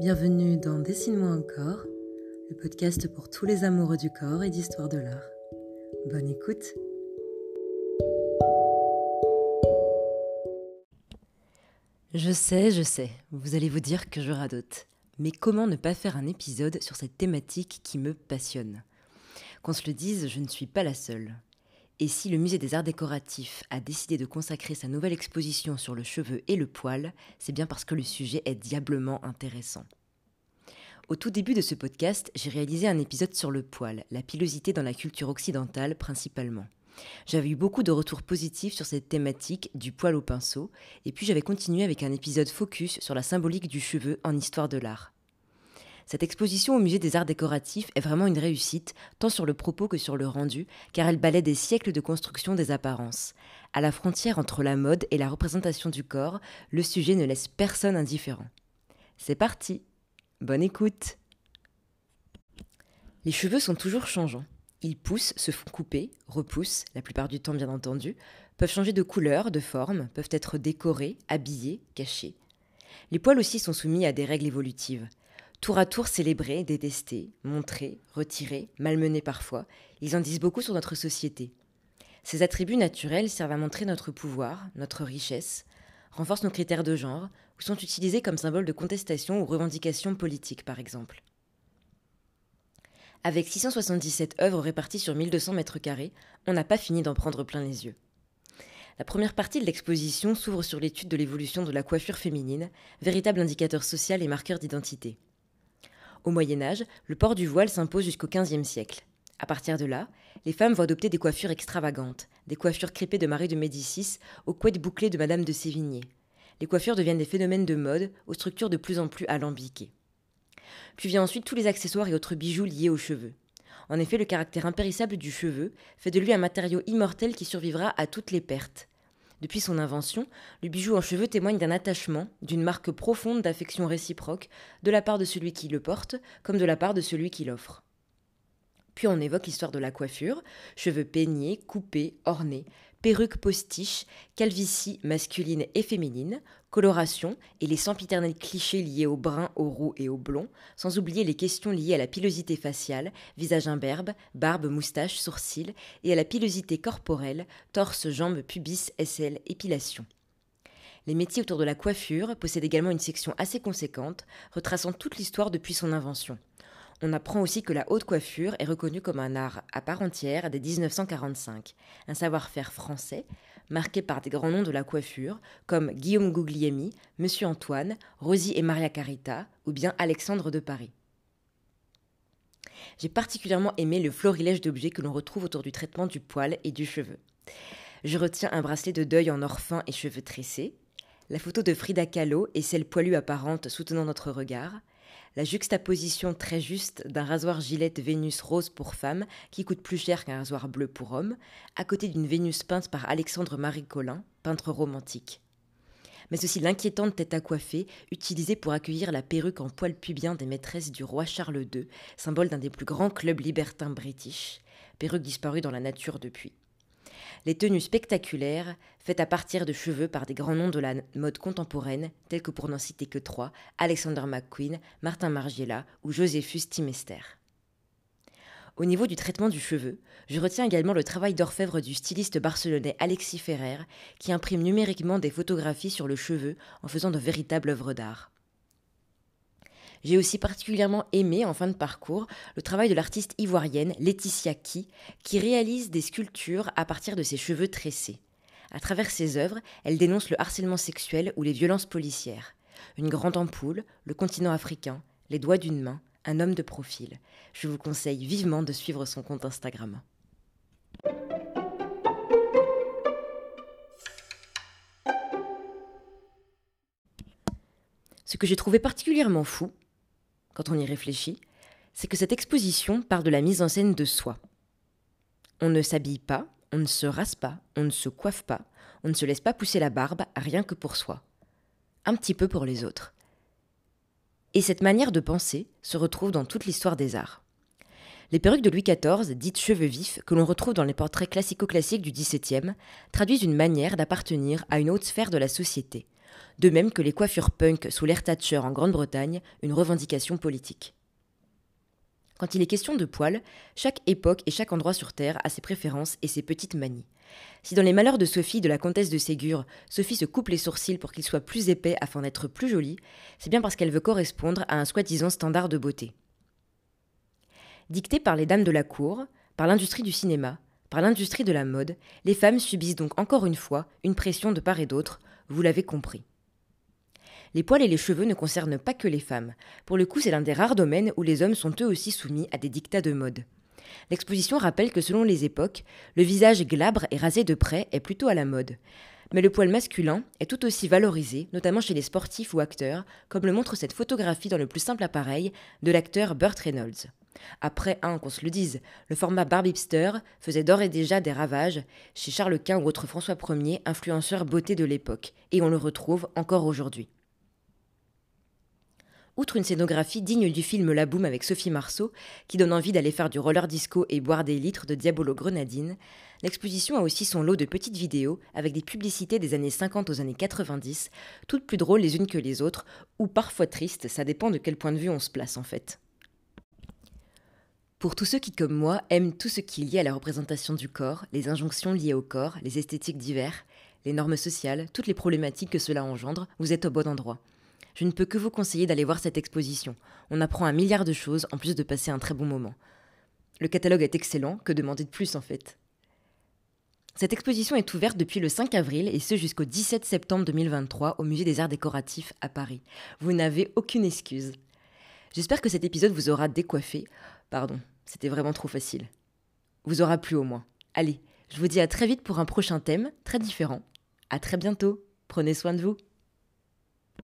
Bienvenue dans Dessine-moi encore, le podcast pour tous les amoureux du corps et d'histoire de l'art. Bonne écoute Je sais, je sais, vous allez vous dire que je radote. Mais comment ne pas faire un épisode sur cette thématique qui me passionne? Qu'on se le dise, je ne suis pas la seule. Et si le Musée des Arts Décoratifs a décidé de consacrer sa nouvelle exposition sur le cheveu et le poil, c'est bien parce que le sujet est diablement intéressant. Au tout début de ce podcast, j'ai réalisé un épisode sur le poil, la pilosité dans la culture occidentale principalement. J'avais eu beaucoup de retours positifs sur cette thématique du poil au pinceau, et puis j'avais continué avec un épisode focus sur la symbolique du cheveu en histoire de l'art. Cette exposition au Musée des Arts Décoratifs est vraiment une réussite, tant sur le propos que sur le rendu, car elle balaie des siècles de construction des apparences. À la frontière entre la mode et la représentation du corps, le sujet ne laisse personne indifférent. C'est parti Bonne écoute Les cheveux sont toujours changeants. Ils poussent, se font couper, repoussent, la plupart du temps bien entendu, peuvent changer de couleur, de forme, peuvent être décorés, habillés, cachés. Les poils aussi sont soumis à des règles évolutives. Tour à tour célébrés, détestés, montrés, retirés, malmenés parfois, ils en disent beaucoup sur notre société. Ces attributs naturels servent à montrer notre pouvoir, notre richesse, renforcent nos critères de genre, ou sont utilisés comme symbole de contestation ou revendication politique par exemple. Avec 677 œuvres réparties sur 1200 mètres carrés, on n'a pas fini d'en prendre plein les yeux. La première partie de l'exposition s'ouvre sur l'étude de l'évolution de la coiffure féminine, véritable indicateur social et marqueur d'identité. Au Moyen Âge, le port du voile s'impose jusqu'au XVe siècle. À partir de là, les femmes vont adopter des coiffures extravagantes, des coiffures crêpées de Marie de Médicis aux couettes bouclées de Madame de Sévigné. Les coiffures deviennent des phénomènes de mode aux structures de plus en plus alambiquées. Puis vient ensuite tous les accessoires et autres bijoux liés aux cheveux. En effet, le caractère impérissable du cheveu fait de lui un matériau immortel qui survivra à toutes les pertes. Depuis son invention, le bijou en cheveux témoigne d'un attachement, d'une marque profonde d'affection réciproque, de la part de celui qui le porte, comme de la part de celui qui l'offre. Puis on évoque l'histoire de la coiffure, cheveux peignés, coupés, ornés, perruques postiches, calvitie masculine et féminine, coloration et les sempiternels clichés liés au brun, au roux et au blond, sans oublier les questions liées à la pilosité faciale, visage imberbe, barbe, moustache, sourcils, et à la pilosité corporelle, torse, jambes, pubis, aisselles, épilation. Les métiers autour de la coiffure possèdent également une section assez conséquente, retraçant toute l'histoire depuis son invention. On apprend aussi que la haute coiffure est reconnue comme un art à part entière dès 1945, un savoir-faire français marqué par des grands noms de la coiffure comme Guillaume Guglielmi, Monsieur Antoine, Rosie et Maria Carita ou bien Alexandre de Paris. J'ai particulièrement aimé le florilège d'objets que l'on retrouve autour du traitement du poil et du cheveu. Je retiens un bracelet de deuil en or fin et cheveux tressés, la photo de Frida Kahlo et celle poilue apparente soutenant notre regard, la juxtaposition très juste d'un rasoir Gillette Vénus rose pour femme, qui coûte plus cher qu'un rasoir bleu pour homme, à côté d'une Vénus peinte par Alexandre Marie Collin, peintre romantique. Mais aussi l'inquiétante tête à coiffer, utilisée pour accueillir la perruque en poil pubien des maîtresses du roi Charles II, symbole d'un des plus grands clubs libertins british, perruque disparue dans la nature depuis les tenues spectaculaires, faites à partir de cheveux par des grands noms de la mode contemporaine, tels que pour n'en citer que trois, Alexander McQueen, Martin Margiela ou Josephus Timester. Au niveau du traitement du cheveu, je retiens également le travail d'orfèvre du styliste barcelonais Alexis Ferrer, qui imprime numériquement des photographies sur le cheveu en faisant de véritables œuvres d'art. J'ai aussi particulièrement aimé, en fin de parcours, le travail de l'artiste ivoirienne Laetitia Ki, qui réalise des sculptures à partir de ses cheveux tressés. À travers ses œuvres, elle dénonce le harcèlement sexuel ou les violences policières. Une grande ampoule, le continent africain, les doigts d'une main, un homme de profil. Je vous conseille vivement de suivre son compte Instagram. Ce que j'ai trouvé particulièrement fou, quand on y réfléchit, c'est que cette exposition parle de la mise en scène de soi. On ne s'habille pas, on ne se rase pas, on ne se coiffe pas, on ne se laisse pas pousser la barbe rien que pour soi. Un petit peu pour les autres. Et cette manière de penser se retrouve dans toute l'histoire des arts. Les perruques de Louis XIV, dites cheveux vifs, que l'on retrouve dans les portraits classico-classiques du XVIIe, traduisent une manière d'appartenir à une haute sphère de la société, de même que les coiffures punk sous l'ère Thatcher en Grande-Bretagne, une revendication politique. Quand il est question de poils, chaque époque et chaque endroit sur Terre a ses préférences et ses petites manies. Si dans les malheurs de Sophie, de la comtesse de Ségur, Sophie se coupe les sourcils pour qu'ils soient plus épais afin d'être plus jolie, c'est bien parce qu'elle veut correspondre à un soi-disant standard de beauté. Dictée par les dames de la cour, par l'industrie du cinéma, par l'industrie de la mode, les femmes subissent donc encore une fois une pression de part et d'autre, vous l'avez compris. Les poils et les cheveux ne concernent pas que les femmes. Pour le coup, c'est l'un des rares domaines où les hommes sont eux aussi soumis à des dictats de mode. L'exposition rappelle que selon les époques, le visage glabre et rasé de près est plutôt à la mode. Mais le poil masculin est tout aussi valorisé, notamment chez les sportifs ou acteurs, comme le montre cette photographie dans le plus simple appareil de l'acteur Burt Reynolds. Après, un, qu'on se le dise, le format Barbipster faisait d'ores et déjà des ravages chez Charles Quint ou autre François Ier, influenceur beauté de l'époque, et on le retrouve encore aujourd'hui. Outre une scénographie digne du film La Boum avec Sophie Marceau, qui donne envie d'aller faire du roller disco et boire des litres de Diabolo Grenadine, l'exposition a aussi son lot de petites vidéos avec des publicités des années 50 aux années 90, toutes plus drôles les unes que les autres, ou parfois tristes, ça dépend de quel point de vue on se place en fait. Pour tous ceux qui, comme moi, aiment tout ce qui est lié à la représentation du corps, les injonctions liées au corps, les esthétiques divers, les normes sociales, toutes les problématiques que cela engendre, vous êtes au bon endroit je ne peux que vous conseiller d'aller voir cette exposition. On apprend un milliard de choses en plus de passer un très bon moment. Le catalogue est excellent, que demander de plus en fait? Cette exposition est ouverte depuis le 5 avril et ce jusqu'au 17 septembre 2023 au Musée des Arts Décoratifs à Paris. Vous n'avez aucune excuse. J'espère que cet épisode vous aura décoiffé. Pardon, c'était vraiment trop facile. Vous aura plu au moins. Allez, je vous dis à très vite pour un prochain thème, très différent. À très bientôt. Prenez soin de vous.